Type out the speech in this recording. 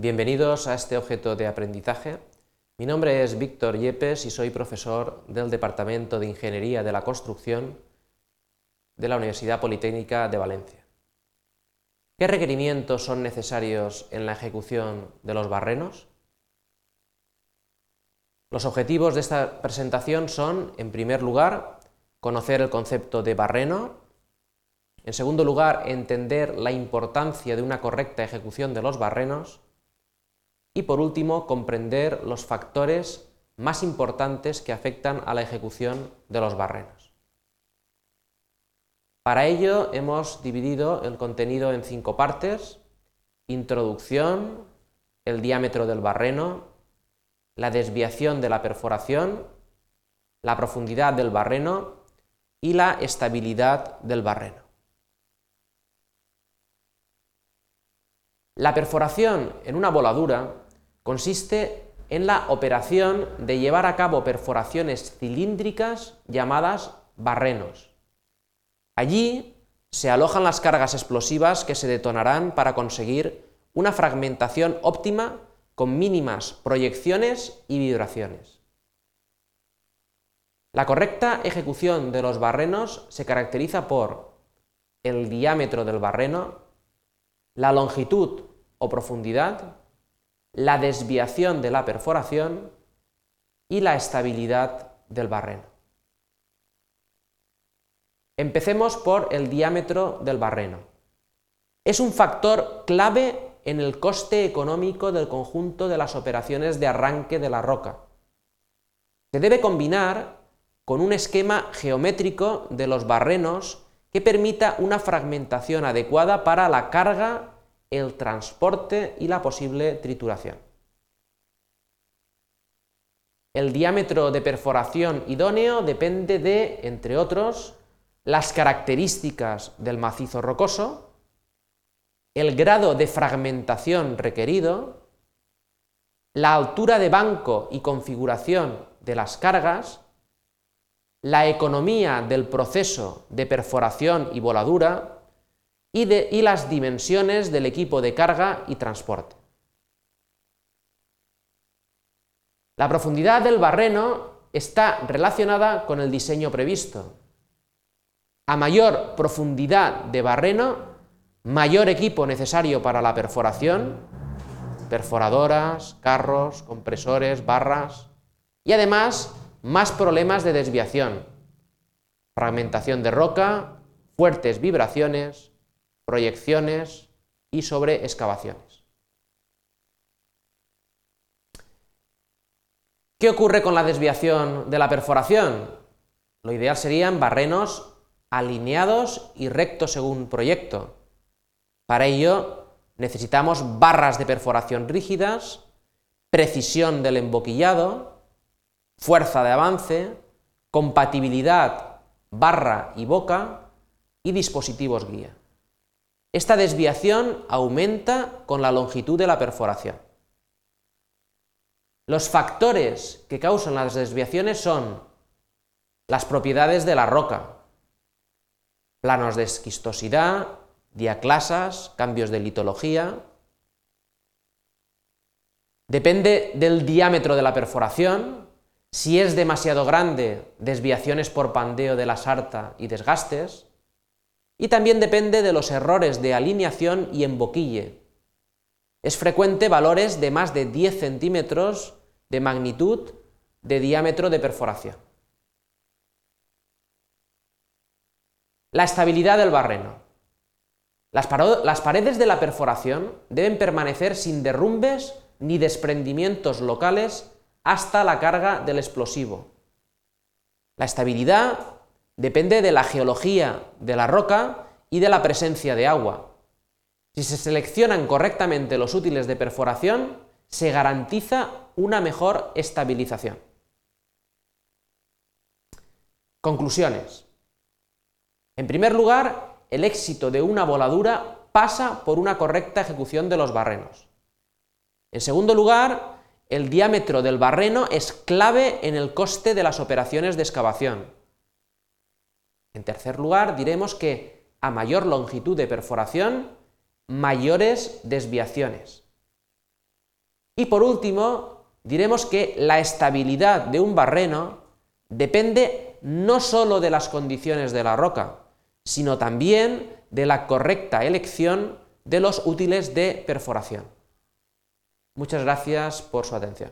Bienvenidos a este objeto de aprendizaje. Mi nombre es Víctor Yepes y soy profesor del Departamento de Ingeniería de la Construcción de la Universidad Politécnica de Valencia. ¿Qué requerimientos son necesarios en la ejecución de los barrenos? Los objetivos de esta presentación son, en primer lugar, conocer el concepto de barreno, en segundo lugar, entender la importancia de una correcta ejecución de los barrenos. Y por último, comprender los factores más importantes que afectan a la ejecución de los barrenos. Para ello hemos dividido el contenido en cinco partes. Introducción, el diámetro del barreno, la desviación de la perforación, la profundidad del barreno y la estabilidad del barreno. La perforación en una voladura consiste en la operación de llevar a cabo perforaciones cilíndricas llamadas barrenos. Allí se alojan las cargas explosivas que se detonarán para conseguir una fragmentación óptima con mínimas proyecciones y vibraciones. La correcta ejecución de los barrenos se caracteriza por el diámetro del barreno, la longitud o profundidad, la desviación de la perforación y la estabilidad del barreno. Empecemos por el diámetro del barreno. Es un factor clave en el coste económico del conjunto de las operaciones de arranque de la roca. Se debe combinar con un esquema geométrico de los barrenos que permita una fragmentación adecuada para la carga, el transporte y la posible trituración. El diámetro de perforación idóneo depende de, entre otros, las características del macizo rocoso, el grado de fragmentación requerido, la altura de banco y configuración de las cargas, la economía del proceso de perforación y voladura y, las dimensiones del equipo de carga y transporte. La profundidad del barreno está relacionada con el diseño previsto. A mayor profundidad de barreno, mayor equipo necesario para la perforación, perforadoras, carros, compresores, barras, y además más problemas de desviación, fragmentación de roca, fuertes vibraciones, proyecciones y sobre excavaciones. ¿Qué ocurre con la desviación de la perforación? Lo ideal serían barrenos alineados y rectos según proyecto. Para ello necesitamos barras de perforación rígidas, precisión del emboquillado, fuerza de avance, compatibilidad barra y boca y dispositivos guía. Esta desviación aumenta con la longitud de la perforación. Los factores que causan las desviaciones son las propiedades de la roca, planos de esquistosidad, diaclasas, cambios de litología. Depende del diámetro de la perforación, si es demasiado grande, desviaciones por pandeo de la sarta y desgastes. Y también depende de los errores de alineación y emboquille. Es frecuente valores de más de 10 centímetros de magnitud de diámetro de perforación. La estabilidad del barreno. Las, las, paredes de la perforación deben permanecer sin derrumbes ni desprendimientos locales hasta la carga del explosivo. La estabilidad depende de la geología de la roca y de la presencia de agua. Si se seleccionan correctamente los útiles de perforación, se garantiza una mejor estabilización. Conclusiones. En primer lugar, el éxito de una voladura pasa por una correcta ejecución de los barrenos. En segundo lugar, el diámetro del barreno es clave en el coste de las operaciones de excavación. En tercer lugar, diremos que a mayor longitud de perforación, mayores desviaciones. Y por último, diremos que la estabilidad de un barreno depende no sólo de las condiciones de la roca, sino también de la correcta elección de los útiles de perforación. Muchas gracias por su atención.